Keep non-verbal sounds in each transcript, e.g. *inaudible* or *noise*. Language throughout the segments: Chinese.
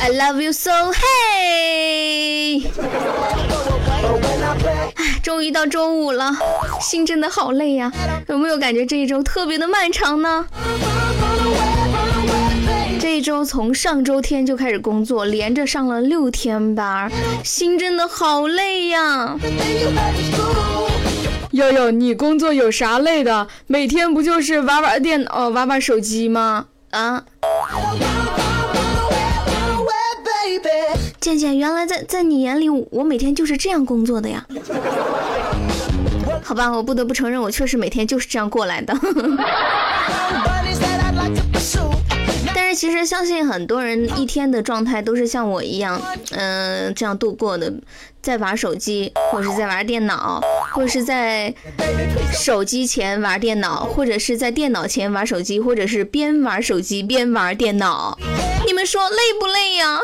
I love you so, hey. 终于到中午了，心真的好累呀、有没有感觉这一周特别的漫长呢？周从上周天就开始工作，连着上了六天班，心真的好累呀。悠悠，你工作有啥累的？每天不就是玩玩电脑、玩玩手机吗？啊，健健，原来在在你眼里，我每天就是这样工作的呀。*laughs* 好吧，我不得不承认，我确实每天就是这样过来的。*laughs* 其实相信很多人一天的状态都是像我一样，嗯、这样度过的，在玩手机，或者是在玩电脑，或者是在手机前玩电脑，或者是在电脑前玩手机，或者是边玩手机边玩电脑。你们说累不累呀？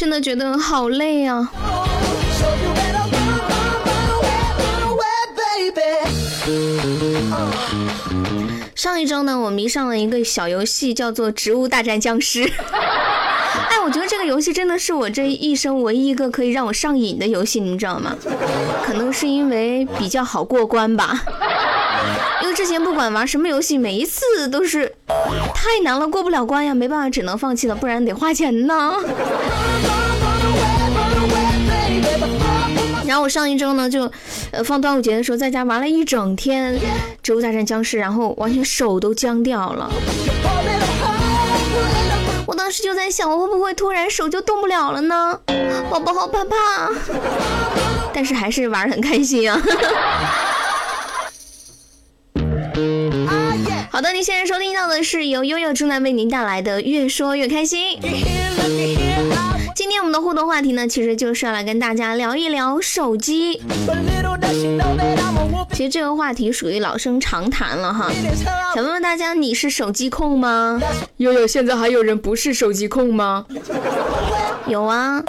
真的觉得好累啊。上一周呢，我迷上了一个小游戏，叫做《植物大战僵尸》。*laughs* 哎，我觉得这个游戏真的是我这一生唯一一个可以让我上瘾的游戏，你知道吗？可能是因为比较好过关吧。之前不管玩什么游戏，每一次都是太难了，过不了关呀，没办法，只能放弃了，不然得花钱呢。*laughs* 然后我上一周呢，就呃放端午节的时候在家玩了一整天《植物大战僵尸》，然后完全手都僵掉了。我当时就在想，我会不会突然手就动不了了呢？宝宝好怕怕，但是还是玩得很开心啊。好的，您现在收听到的是由悠悠正在为您带来的《越说越开心》。今天我们的互动话题呢，其实就是要来跟大家聊一聊手机。其实这个话题属于老生常谈了哈。想问问大家，你是手机控吗？悠悠，现在还有人不是手机控吗？有啊，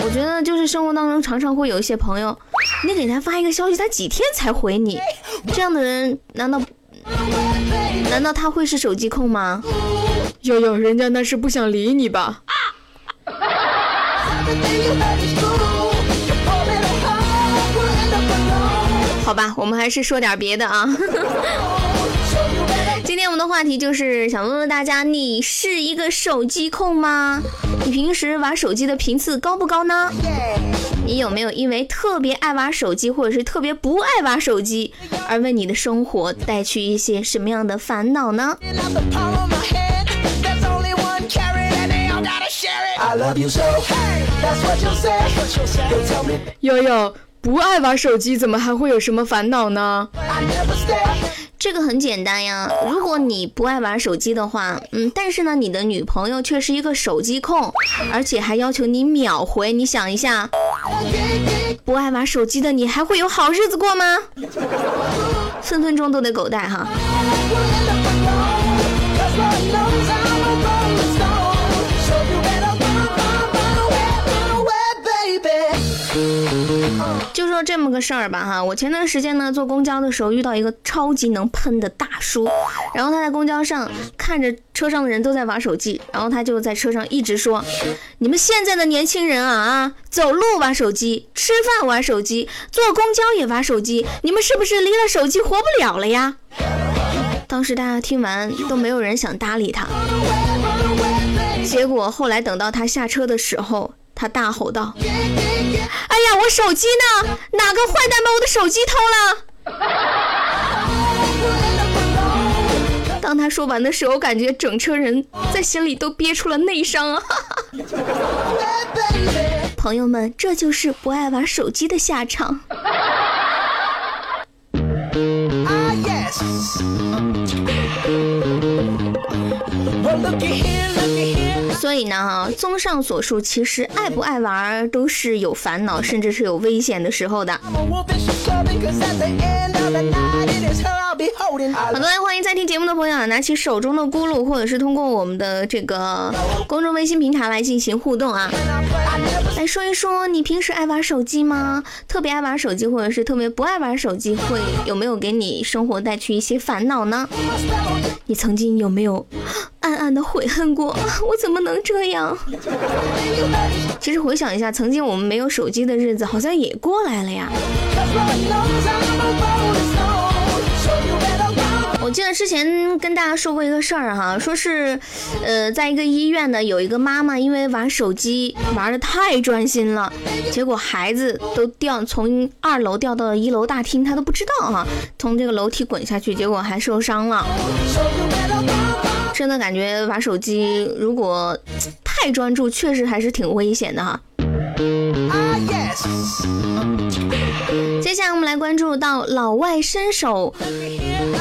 我觉得就是生活当中常常会有一些朋友，你给他发一个消息，他几天才回你，这样的人难道难道他会是手机控吗？悠悠，人家那是不想理你吧？好吧，我们还是说点别的啊。*laughs* 今天我们的话题就是想问问大家，你是一个手机控吗？你平时玩手机的频次高不高呢？你有没有因为特别爱玩手机，或者是特别不爱玩手机，而为你的生活带去一些什么样的烦恼呢？in out the palm of my hand. There's only one carrot and they all gotta share it. I love you so. Hey, that's what you'll say. You'll tell me 悠悠，不爱玩手机，怎么还会有什么烦恼呢？这个很简单呀，如果你不爱玩手机的话，嗯，但是呢，你的女朋友却是一个手机控，而且还要求你秒回，你想一下，不爱玩手机的你还会有好日子过吗？分分钟都得狗带哈。就说这么个事儿吧哈，我前段时间呢坐公交的时候遇到一个超级能喷的大叔，然后他在公交上看着车上的人都在玩手机，然后他就在车上一直说：“你们现在的年轻人啊啊，走路玩手机，吃饭玩手机，坐公交也玩手机，你们是不是离了手机活不了了呀？”当时大家听完都没有人想搭理他，结果后来等到他下车的时候，他大吼道：“哎呀，我手机呢？哪个坏蛋把我的手机偷了？”当他说完的时候，感觉整车人在心里都憋出了内伤啊！朋友们，这就是不爱玩手机的下场。啊，yes 以呢，哈，综上所述，其实爱不爱玩都是有烦恼，甚至是有危险的时候的。I'm a wolf and she's clubbing, cause at the end of the night, it is her I'll be holding. I 好的，欢迎在听节目的朋友啊，拿起手中的咕噜，或者是通过我们的这个公众微信平台来进行互动啊。说一说，你平时爱玩手机吗？特别爱玩手机，或者是特别不爱玩手机，会有没有给你生活带去一些烦恼呢？你曾经有没有暗暗的悔恨过？*laughs* 我怎么能这样？其实回想一下，曾经我们没有手机的日子，好像也过来了呀。我记得之前跟大家说过一个事儿哈，说是，呃，在一个医院呢，有一个妈妈因为玩手机玩的太专心了，结果孩子都掉从二楼掉到了一楼大厅，她都不知道哈，从这个楼梯滚下去，结果还受伤了。真的感觉玩手机如果太专注，确实还是挺危险的哈。Ah, yes. 下来我们来关注到老外伸手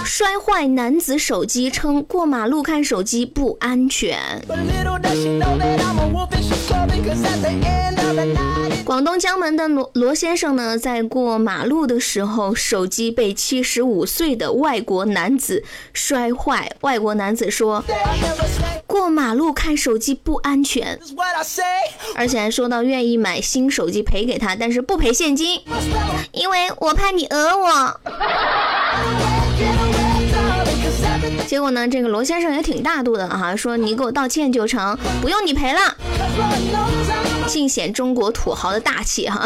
摔坏男子手机，称过马路看手机不安全。广东江门的罗罗先生呢，在过马路的时候，手机被七十五岁的外国男子摔坏。外国男子说：“过马路看手机不安全。This is what I say. ”而且还说到愿意买新手机赔给他，但是不赔现金因为我怕你讹我。结果呢，这个罗先生也挺大度的啊，说你给我道歉就成，不用你赔了尽显中国土豪的大气哈。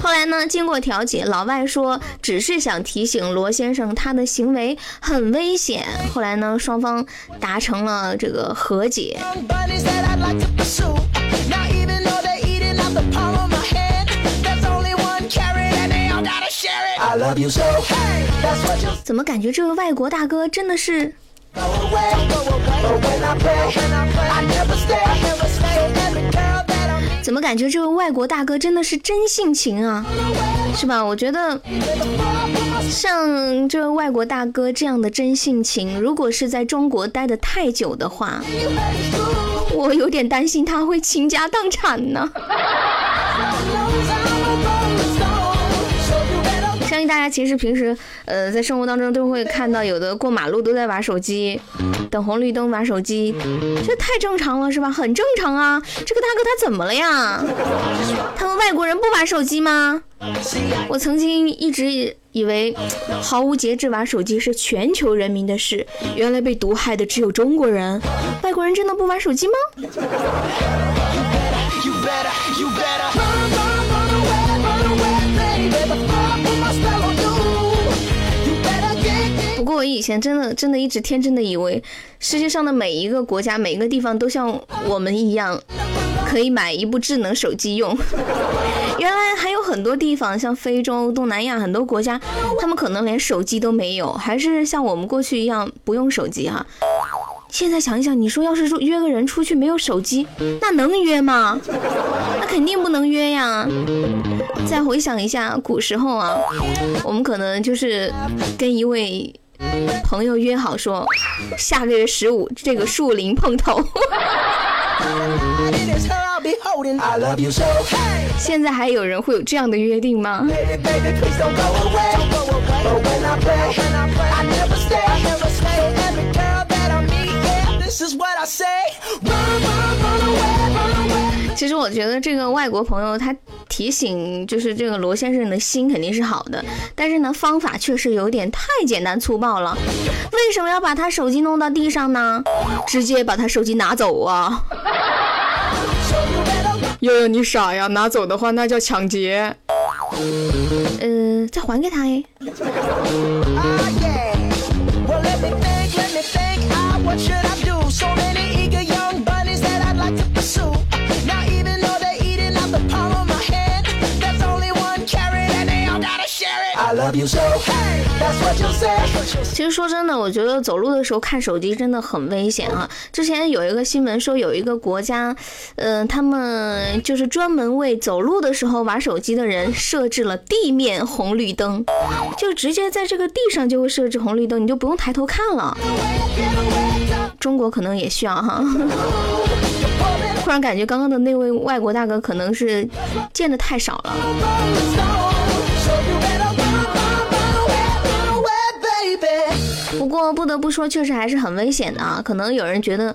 后来呢，经过调解，老外说只是想提醒罗先生他的行为很危险。后来呢，双方达成了这个和解。怎么感觉这位外国大哥真的是 go away. 怎么感觉这位外国大哥真的是真性情啊，是吧？我觉得像这位外国大哥这样的真性情，如果是在中国待的太久的话，我有点担心他会倾家荡产呢。大家其实平时，呃，在生活当中都会看到有的过马路都在玩手机，等红绿灯玩手机，这太正常了是吧？很正常啊。这个大哥他怎么了呀？他们外国人不玩手机吗？我曾经一直以为毫无节制玩手机是全球人民的事，原来被毒害的只有中国人。外国人真的不玩手机吗？我以前真的真的一直天真的以为，世界上的每一个国家、每一个地方都像我们一样，可以买一部智能手机用。*laughs* 原来还有很多地方，像非洲、东南亚很多国家，他们可能连手机都没有，还是像我们过去一样不用手机哈。现在想一想，你说要是说约个人出去没有手机，那能约吗？*laughs* 那肯定不能约呀。再回想一下古时候啊，我们可能就是跟一位朋友约好说，下个月十五这个树林碰头。is. I 现在还有人会有这样的约定吗？其实我觉得这个外国朋友他提醒就是这个罗先生的心肯定是好的，但是呢方法确实有点太简单粗暴了。为什么要把他手机弄到地上呢？直接把他手机拿走啊！*laughs* 悠悠你傻呀，拿走的话那叫抢劫。呃，再还给他哎。其实说真的，我觉得走路的时候看手机真的很危险啊。之前有一个新闻说，有一个国家，呃，他们就是专门为走路的时候玩手机的人设置了地面红绿灯，就直接在这个地上就会设置红绿灯，你就不用抬头看了。中国可能也需要哈。*laughs* 突然感觉刚刚的那位外国大哥可能是见的太少了。不过不得不说，确实还是很危险的啊！可能有人觉得，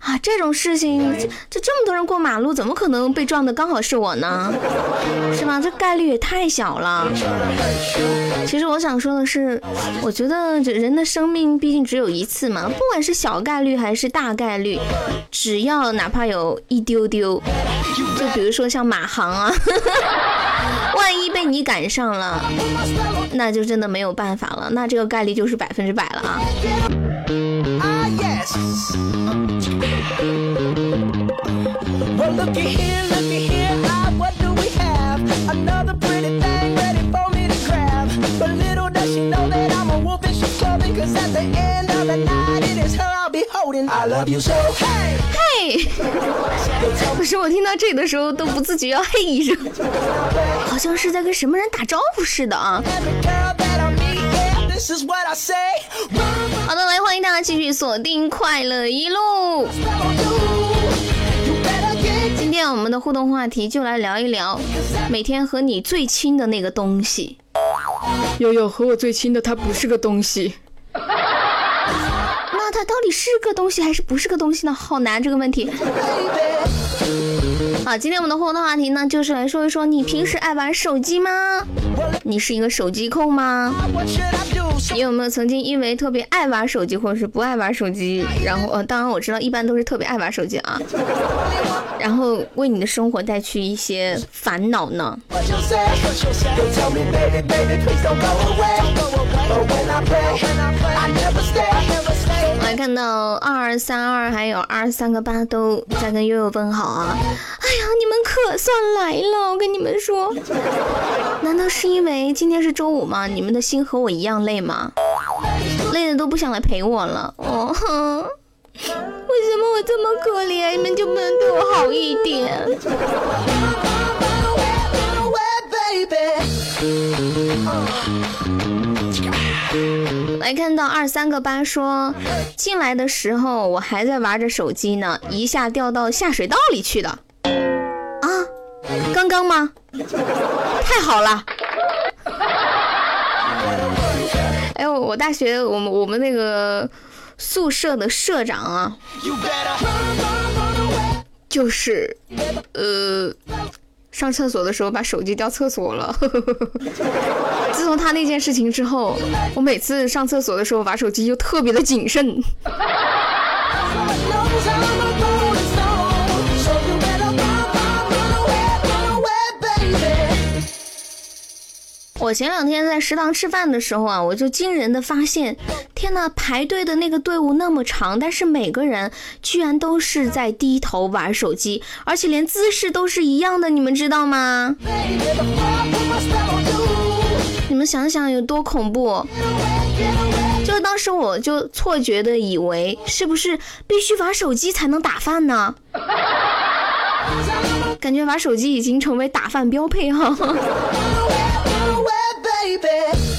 啊，这种事情，这这这么多人过马路，怎么可能被撞的刚好是我呢？是吧？这概率也太小了。其实我想说的是，我觉得这人的生命毕竟只有一次嘛，不管是小概率还是大概率，只要哪怕有一丢丢，就比如说像马航啊，*laughs* 万一被你赶上了，那就真的没有办法了，那这个概率就是百分之百了啊。Ah, *laughs* 可是我听到这里的时候都不自觉要嘿一声。好像是在跟什么人打招呼似的啊。好的来欢迎大家继续锁定快乐一路。今天我们的互动话题就来聊一聊每天和你最亲的那个东西。悠悠和我最亲的他不是个东西。到底是个东西还是不是个东西呢？好难这个问题。baby. *laughs* 好，今天我们的互动话题呢，就是来说一说你平时爱玩手机吗？你是一个手机控吗？你有没有曾经因为特别爱玩手机，或者是不爱玩手机，然后呃，当然我知道一般都是特别爱玩手机啊，然后为你的生活带去一些烦恼呢？看到二三二还有二三个八都在跟悠悠问好啊！哎呀，你们可算来了！我跟你们说，难道是因为今天是周五吗？你们的心和我一样累吗？累的都不想来陪我了。哦，哼为什么我这么可怜？你们就不能对我好一点？来看到二三个八说，进来的时候我还在玩着手机呢，一下掉到下水道里去的。啊，刚刚吗？太好了！哎呦，我大学我们我们那个宿舍的社长啊，就是呃。上厕所的时候把手机掉厕所了。*laughs* 自从他那件事情之后，我每次上厕所的时候把手机就特别的谨慎。我前两天在食堂吃饭的时候啊，我就惊人的发现。天呐，排队的那个队伍那么长，但是每个人居然都是在低头玩手机，而且连姿势都是一样的，你们知道吗？你们想想有多恐怖！就当时我就错觉的以为，是不是必须玩手机才能打饭呢？*laughs* 感觉玩手机已经成为打饭标配哈。Run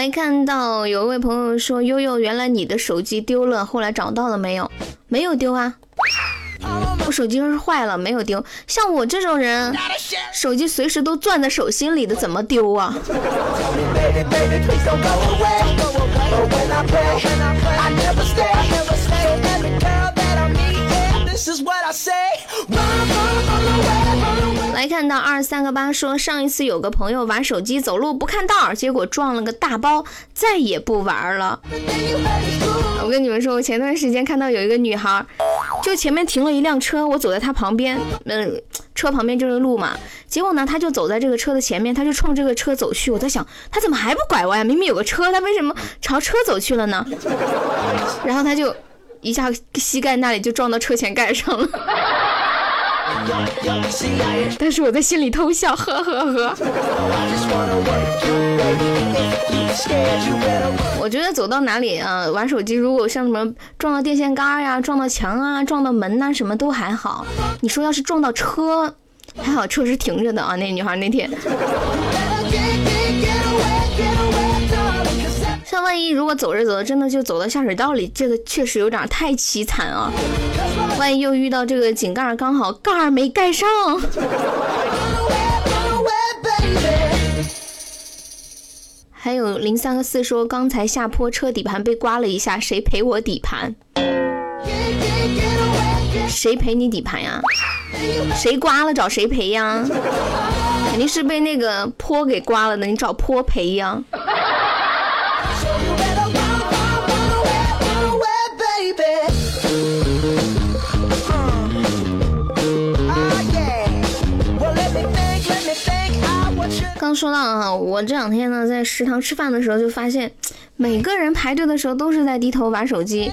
来看到有一位朋友说：“悠悠，原来你的手机丢了，后来找到了没有？没有丢啊，我手机是坏了，没有丢。像我这种人，手机随时都攥在手心里的，怎么丢啊？来看到二三个八说，上一次有个朋友玩手机走路不看道，结果撞了个大包，再也不玩了。我跟你们说，我前段时间看到有一个女孩，就前面停了一辆车，我走在她旁边，嗯、车旁边就是路嘛。结果呢，她就走在这个车的前面，她就冲这个车走去。我在想，她怎么还不拐弯？明明有个车，她为什么朝车走去了呢？*laughs* 然后她就一下膝盖那里就撞到车前盖上了。但是我在心里偷笑，呵呵呵。我觉得走到哪里啊，玩手机，如果像什么撞到电线杆呀、撞到墙啊、撞到门呐、什么都还好。你说要是撞到车，还好车是停着的啊。那女孩那天，*laughs* 像万一如果走着走着真的就走到下水道里，这个确实有点太凄惨啊！万一又遇到这个井盖刚好盖儿没盖上，还有零三个四说刚才下坡车底盘被刮了一下，谁赔我底盘？谁赔你底盘呀？谁刮了找谁赔呀？肯定是被那个坡给刮了的，你找坡赔呀。说到啊，我这两天呢在食堂吃饭的时候就发现，每个人排队的时候都是在低头玩手机。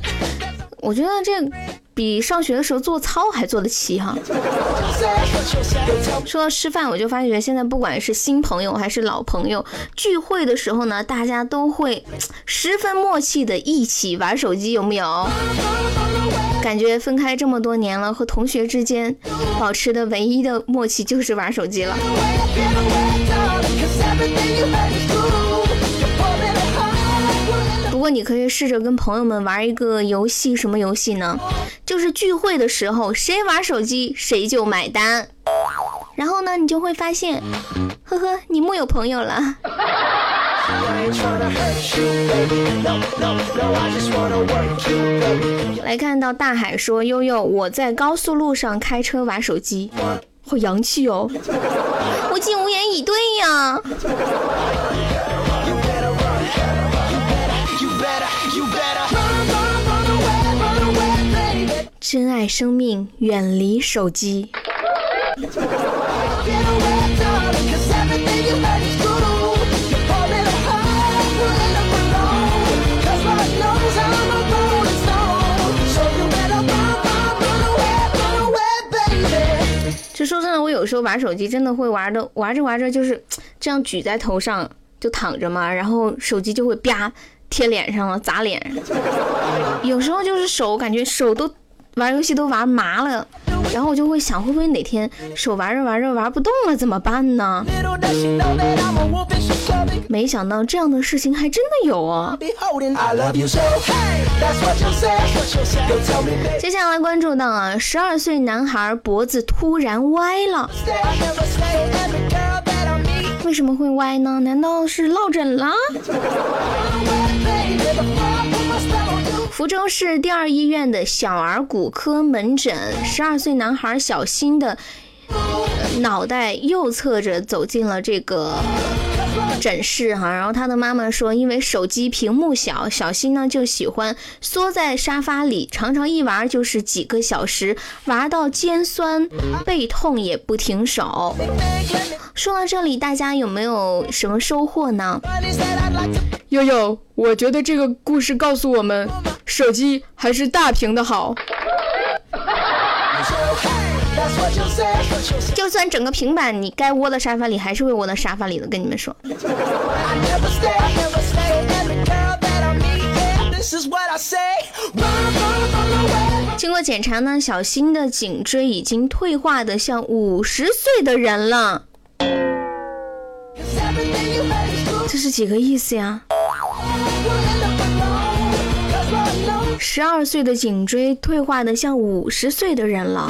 我觉得这比上学的时候做操还做得齐哈。说到吃饭，我就发觉现在不管是新朋友还是老朋友，聚会的时候呢，大家都会十分默契的一起玩手机，有没有？感觉分开这么多年了，和同学之间保持的唯一的默契就是玩手机了。*laughs* 不过你可以试着跟朋友们玩一个游戏，什么游戏呢？就是聚会的时候，谁玩手机谁就买单。然后呢，你就会发现，呵呵，你木有朋友了。*laughs* 来看到大海说：“悠悠，我在高速路上开车玩手机，好洋气哦！” *laughs* 我竟无言以对呀。珍爱生命，远离手机。时候玩手机真的会玩的，玩着玩着就是 *tsk* 这样举在头上就躺着嘛，然后手机就会啪贴脸上了，砸脸。有时候就是手感觉手都玩游戏都玩麻了，然后我就会想，会不会哪天手玩着玩着玩不动了怎么办呢？没想到这样的事情还真的有哦。接下来关注到啊，十二岁男孩脖子突然歪了，为什么会歪呢？难道是落枕了？福州市第二医院的小儿骨科门诊，十二岁男孩小新的脑袋右侧着走进了这个。诊室哈，然后他的妈妈说，因为手机屏幕小，小新呢就喜欢缩在沙发里，常常一玩就是几个小时，玩到肩酸背痛也不停手。说到这里，大家有没有什么收获呢？悠悠，我觉得这个故事告诉我们，手机还是大屏的好。*laughs* 就算整个平板，你该窝在沙发里，还是会窝在沙发里的。跟你们说。经过检查呢，小新的颈椎已经退化的像五十岁的人了。这是几个意思呀？十二岁的颈椎退化的像五十岁的人了。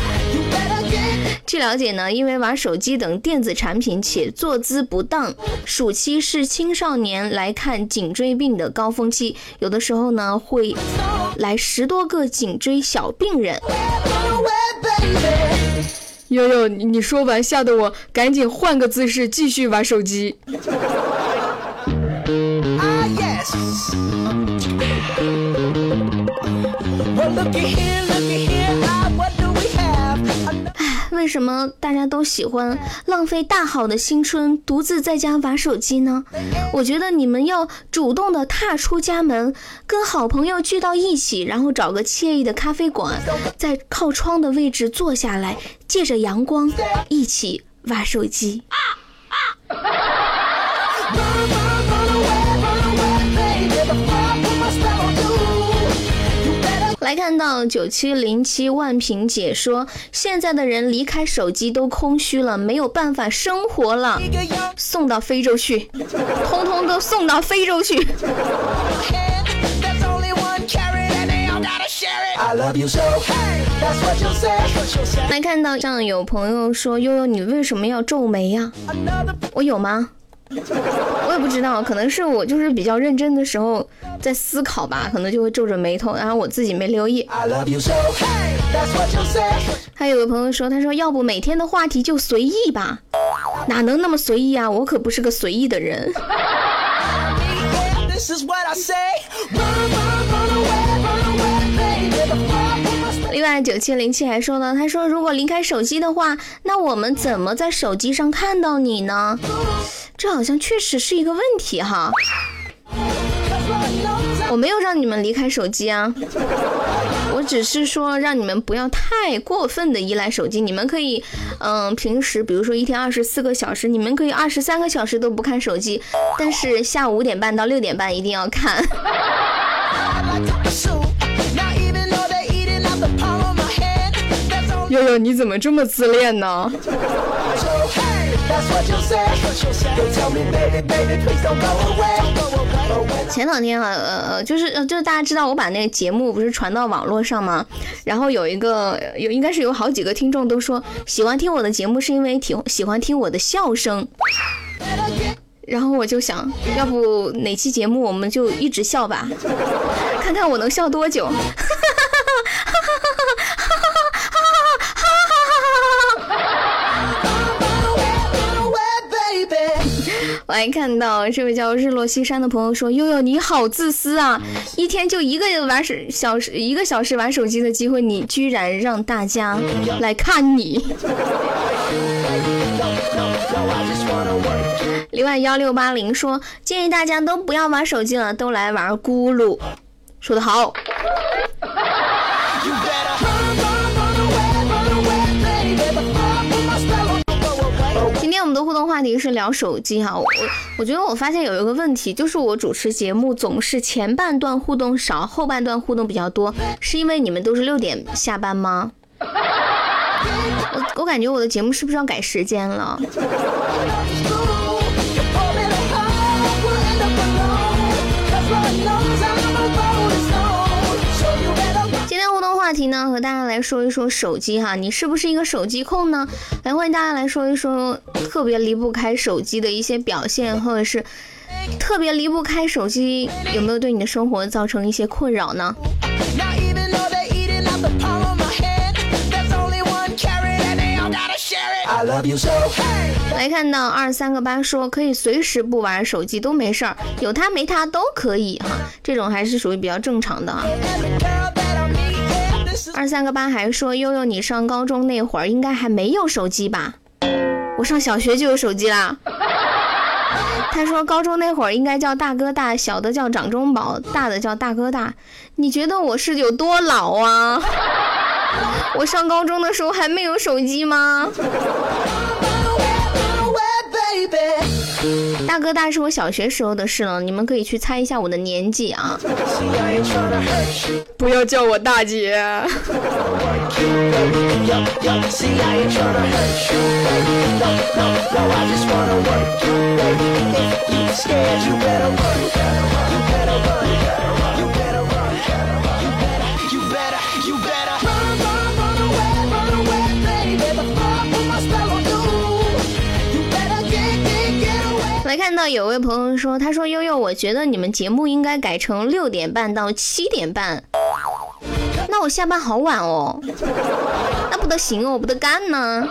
据了解呢，因为玩手机等电子产品且坐姿不当，暑期是青少年来看颈椎病的高峰期，有的时候呢会来十多个颈椎小病人。悠悠，你说完吓得我赶紧换个姿势继续玩手机。为什么大家都喜欢浪费大好的青春，独自在家玩手机呢？我觉得你们要主动的踏出家门，跟好朋友聚到一起，然后找个惬意的咖啡馆，在靠窗的位置坐下来，借着阳光一起玩手机。还看到九七零七万平解说，现在的人离开手机都空虚了，没有办法生活了，送到非洲去，通通都送到非洲去。还看到像有朋友说悠悠，你为什么要皱眉呀？我有吗？*laughs* 我也不知道，可能是我就是比较认真的时候在思考吧，可能就会皱着眉头，然后我自己没留意。So. Hey. 还有个朋友说，他说要不每天的话题就随意吧，哪能那么随意啊？我可不是个随意的人。另外，九七零七还说呢，他说如果离开手机的话，那我们怎么在手机上看到你呢？这好像确实是一个问题哈。我没有让你们离开手机啊，我只是说让你们不要太过分的依赖手机。你们可以，嗯，平时比如说一天二十四个小时，你们可以二十三个小时都不看手机，但是下午五点半到六点半一定要看。*laughs* 悠悠，你怎么这么自恋呢？前两天啊，呃呃，就是呃就是大家知道我把那个节目不是传到网络上吗？然后有一个有应该是有好几个听众都说喜欢听我的节目是因为听喜欢听我的笑声。然后我就想，要不哪期节目我们就一直笑吧，看看我能笑多久。还看到这位叫日落西山的朋友说：“悠悠你好自私啊，一天就一个玩手小时一个小时玩手机的机会，你居然让大家来看你。*laughs* ”另外幺六八零说：“建议大家都不要玩手机了，都来玩咕噜。”说的好。们的互动话题是聊手机哈，我我觉得我发现有一个问题，就是我主持节目总是前半段互动少，后半段互动比较多，是因为你们都是六点下班吗？*laughs* 我我感觉我的节目是不是要改时间了？话题呢，和大家来说一说手机哈，你是不是一个手机控呢？来欢迎大家来说一说特别离不开手机的一些表现，或者是特别离不开手机有没有对你的生活造成一些困扰呢？Now even though they're eating out the palm of my hand, there's only one carrot and they all gotta share it. I love you so. Hey, 来看到二三个八说可以随时不玩手机都没事儿，有它没它都可以哈，这种还是属于比较正常的哈。二三个八还说悠悠你上高中那会儿应该还没有手机吧？我上小学就有手机啦。*laughs* 他说高中那会儿应该叫大哥大，小的叫掌中宝，大的叫大哥大。你觉得我是有多老啊？*laughs* 我上高中的时候还没有手机吗？大哥大是我小学时候的事了，你们可以去猜一下我的年纪啊。不要叫我大姐。看到有位朋友说，他说悠悠，我觉得你们节目应该改成六点半到七点半。那我下班好晚哦，那不得行哦，我不得干呢。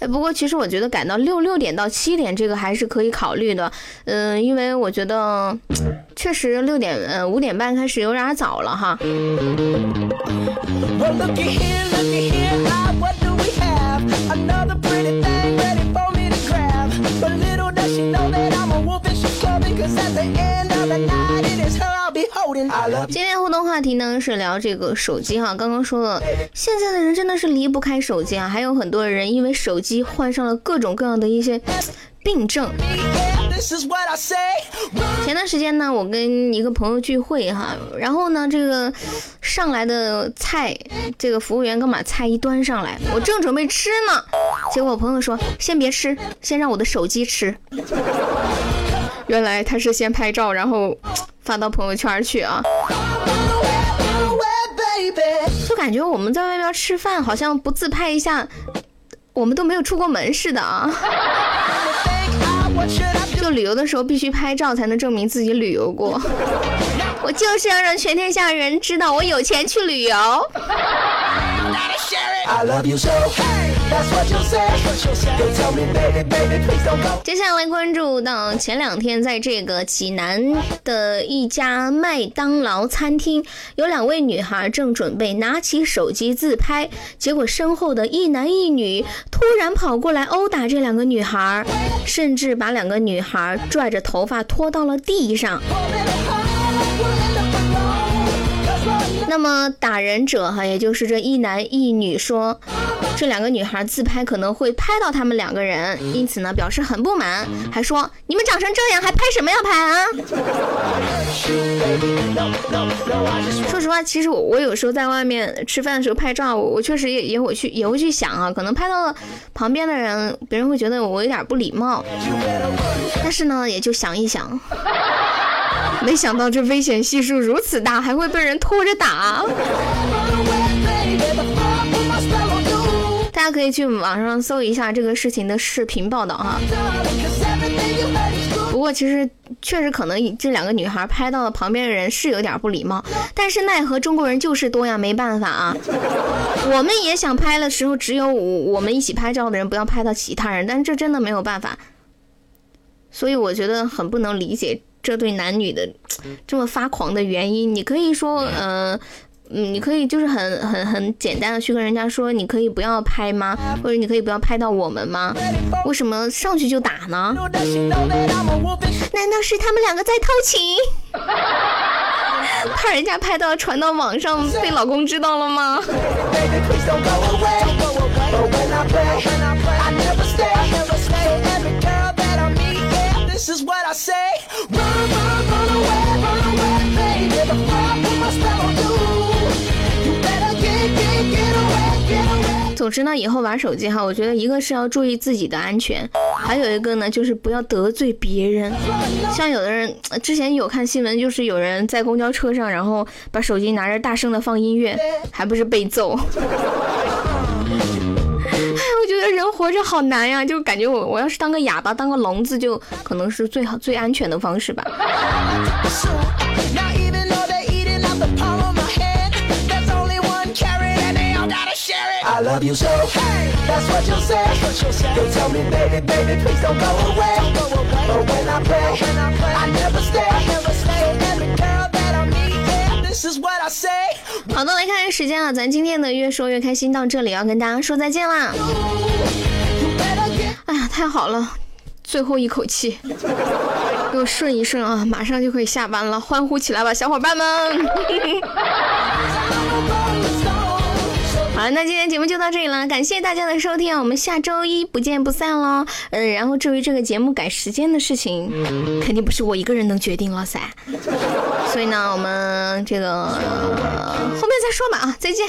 哎，不过其实我觉得改到六六点到七点这个还是可以考虑的，嗯、因为我觉得确实六点呃五点半开始有点早了哈。今天互动话题呢是聊这个手机哈，刚刚说了，现在的人真的是离不开手机啊，还有很多人因为手机患上了各种各样的一些病症。前段时间呢，我跟一个朋友聚会哈，然后呢，这个上来的菜，这个服务员刚把菜一端上来，我正准备吃呢，结果我朋友说先别吃，先让我的手机吃。原来他是先拍照，然后发到朋友圈去啊，就感觉我们在外边吃饭，好像不自拍一下，我们都没有出过门似的啊。*laughs* 就旅游的时候必须拍照才能证明自己旅游过。*laughs* 我就是要让全天下人知道我有钱去旅游。I love you so. 接下来关注到前两天，在这个济南的一家麦当劳餐厅，有两位女孩正准备拿起手机自拍，结果身后的一男一女突然跑过来殴打这两个女孩，甚至把两个女孩拽着头发拖到了地上。那么打人者哈，也就是这一男一女说，这两个女孩自拍可能会拍到他们两个人，因此呢表示很不满，还说你们长成这样还拍什么呀拍啊？说实话，其实我我有时候在外面吃饭的时候拍照，我我确实也也会去也会去想啊，可能拍到了旁边的人，别人会觉得我有点不礼貌，但是呢也就想一想。没想到这危险系数如此大，还会被人拖着打。大家可以去网上搜一下这个事情的视频报道哈。不过其实确实可能这两个女孩拍到了旁边的人是有点不礼貌，但是奈何中国人就是多呀，没办法啊。我们也想拍的时候，只有我我们一起拍照的人不要拍到其他人，但这真的没有办法。所以我觉得很不能理解这对男女的这么发狂的原因。你可以说，呃。嗯，你可以就是很很很简单的去跟人家说，你可以不要拍吗？或者你可以不要拍到我们吗？为什么上去就打呢难道是他们两个在偷情？*laughs* 怕人家拍到传到网上被老公知道了吗？总之呢，以后玩手机哈，我觉得一个是要注意自己的安全，还有一个呢就是不要得罪别人。像有的人之前有看新闻，就是有人在公交车上，然后把手机拿着大声的放音乐，还不是被揍。*laughs* 哎，我觉得人活着好难呀，就感觉我我要是当个哑巴，当个聋子，就可能是最好最安全的方式吧。*laughs* I love you so. Hey, that's what you'll say. You'll tell me, baby, baby, please don't go away. But when I pray, I never stay. So every girl that I meet, yeah, this is what I say. 好的，来看看时间啊，咱今天的越说越开心到这里要跟大家说再见啦。哎呀，太好了，最后一口气，给我顺一顺啊，马上就可以下班了，欢呼起来吧，小伙伴们！了，那今天节目就到这里了，感谢大家的收听，我们下周一不见不散喽。嗯，然后至于这个节目改时间的事情，肯定不是我一个人能决定了噻。*laughs* 所以呢，我们这个、呃后面再说吧啊，再见。